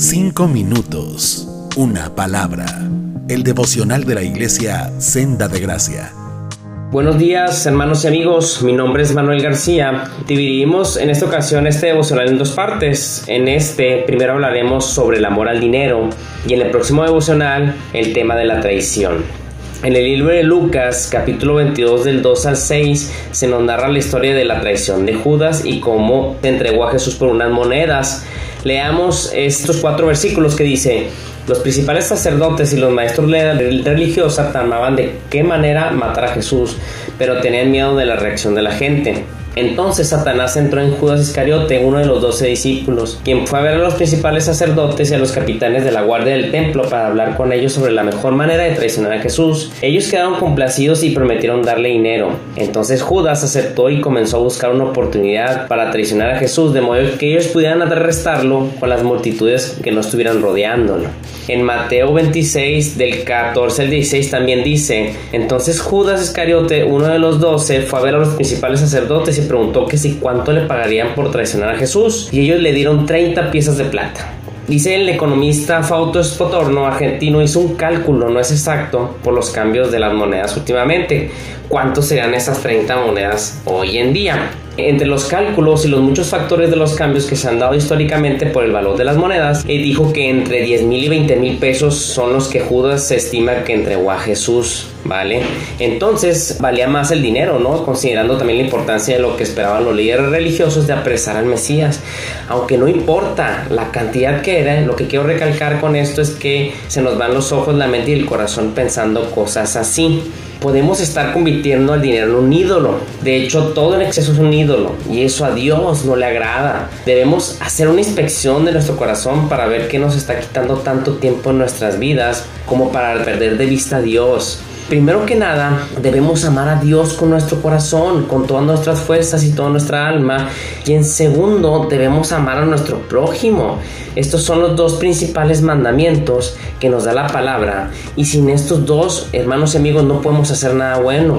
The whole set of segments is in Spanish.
Cinco minutos, una palabra. El devocional de la iglesia Senda de Gracia. Buenos días, hermanos y amigos. Mi nombre es Manuel García. Dividimos en esta ocasión este devocional en dos partes. En este, primero hablaremos sobre el amor al dinero y en el próximo devocional, el tema de la traición. En el libro de Lucas, capítulo 22 del 2 al 6, se nos narra la historia de la traición de Judas y cómo se entregó a Jesús por unas monedas. Leamos estos cuatro versículos que dice, los principales sacerdotes y los maestros religiosos tramaban de qué manera matar a Jesús, pero tenían miedo de la reacción de la gente. Entonces Satanás entró en Judas Iscariote, uno de los doce discípulos, quien fue a ver a los principales sacerdotes y a los capitanes de la guardia del templo para hablar con ellos sobre la mejor manera de traicionar a Jesús. Ellos quedaron complacidos y prometieron darle dinero. Entonces Judas aceptó y comenzó a buscar una oportunidad para traicionar a Jesús, de modo que ellos pudieran arrestarlo con las multitudes que no estuvieran rodeándolo. En Mateo 26, del 14 al 16 también dice, entonces Judas Iscariote, uno de los doce, fue a ver a los principales sacerdotes y preguntó que si cuánto le pagarían por traicionar a Jesús y ellos le dieron 30 piezas de plata. Dice el economista Fausto Spotorno, argentino, hizo un cálculo, no es exacto, por los cambios de las monedas últimamente. ¿Cuántos serían esas 30 monedas hoy en día? Entre los cálculos y los muchos factores de los cambios que se han dado históricamente por el valor de las monedas, dijo que entre 10 mil y 20 mil pesos son los que Judas se estima que entregó a Jesús, ¿vale? Entonces valía más el dinero, ¿no? Considerando también la importancia de lo que esperaban los líderes religiosos de apresar al Mesías. Aunque no importa la cantidad que era, lo que quiero recalcar con esto es que se nos van los ojos, la mente y el corazón pensando cosas así podemos estar convirtiendo al dinero en un ídolo. De hecho, todo en exceso es un ídolo y eso a Dios no le agrada. Debemos hacer una inspección de nuestro corazón para ver qué nos está quitando tanto tiempo en nuestras vidas como para perder de vista a Dios. Primero que nada, debemos amar a Dios con nuestro corazón, con todas nuestras fuerzas y toda nuestra alma. Y en segundo, debemos amar a nuestro prójimo. Estos son los dos principales mandamientos que nos da la palabra. Y sin estos dos, hermanos y amigos, no podemos hacer nada bueno.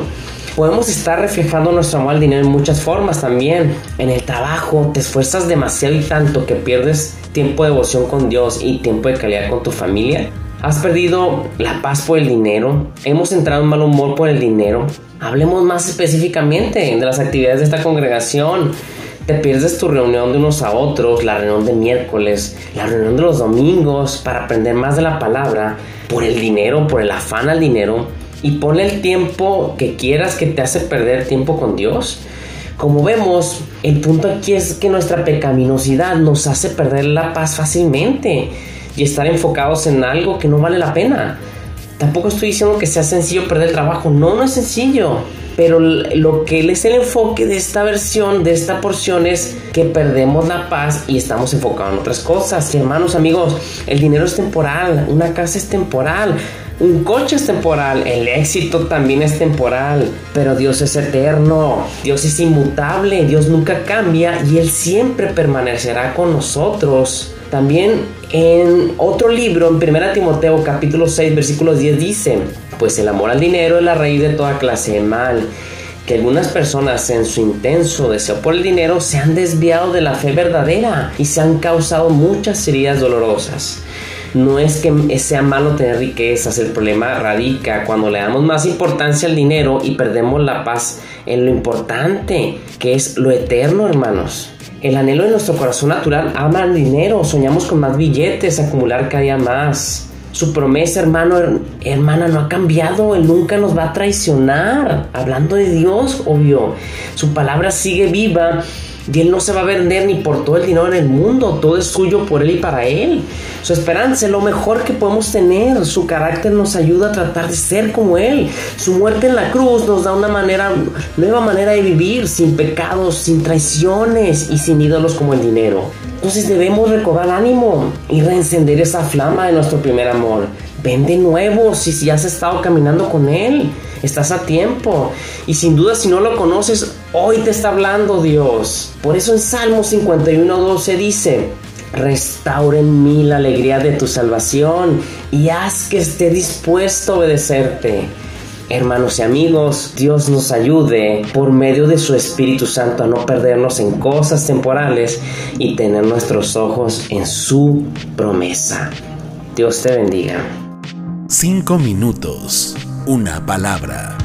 Podemos estar reflejando nuestro amor al dinero en muchas formas también. En el trabajo te esfuerzas demasiado y tanto que pierdes tiempo de devoción con Dios y tiempo de calidad con tu familia. ¿Has perdido la paz por el dinero? ¿Hemos entrado en mal humor por el dinero? Hablemos más específicamente de las actividades de esta congregación. Te pierdes tu reunión de unos a otros, la reunión de miércoles, la reunión de los domingos para aprender más de la palabra por el dinero, por el afán al dinero y ponle el tiempo que quieras que te hace perder tiempo con Dios. Como vemos, el punto aquí es que nuestra pecaminosidad nos hace perder la paz fácilmente y estar enfocados en algo que no vale la pena. Tampoco estoy diciendo que sea sencillo perder el trabajo, no, no es sencillo. Pero lo que es el enfoque de esta versión, de esta porción, es que perdemos la paz y estamos enfocados en otras cosas. hermanos, amigos, el dinero es temporal, una casa es temporal, un coche es temporal, el éxito también es temporal, pero Dios es eterno, Dios es inmutable, Dios nunca cambia y Él siempre permanecerá con nosotros. También en otro libro, en 1 Timoteo capítulo 6 versículo 10 dice, pues el amor al dinero es la raíz de toda clase de mal, que algunas personas en su intenso deseo por el dinero se han desviado de la fe verdadera y se han causado muchas heridas dolorosas. No es que sea malo tener riquezas, el problema radica cuando le damos más importancia al dinero y perdemos la paz en lo importante, que es lo eterno, hermanos. El anhelo de nuestro corazón natural ama el dinero, soñamos con más billetes, acumular cada día más. Su promesa, hermano, hermana, no ha cambiado. Él nunca nos va a traicionar. Hablando de Dios, obvio. Su palabra sigue viva y Él no se va a vender ni por todo el dinero en el mundo, todo es suyo por Él y para Él. Su esperanza es lo mejor que podemos tener, su carácter nos ayuda a tratar de ser como Él. Su muerte en la cruz nos da una manera, nueva manera de vivir, sin pecados, sin traiciones y sin ídolos como el dinero. Entonces debemos recobrar ánimo y reencender esa flama de nuestro primer amor. Ven de nuevo si, si has estado caminando con Él. Estás a tiempo. Y sin duda si no lo conoces, hoy te está hablando Dios. Por eso en Salmo 51.12 dice, restaura en mí la alegría de tu salvación y haz que esté dispuesto a obedecerte. Hermanos y amigos, Dios nos ayude por medio de su Espíritu Santo a no perdernos en cosas temporales y tener nuestros ojos en su promesa. Dios te bendiga. Cinco minutos, una palabra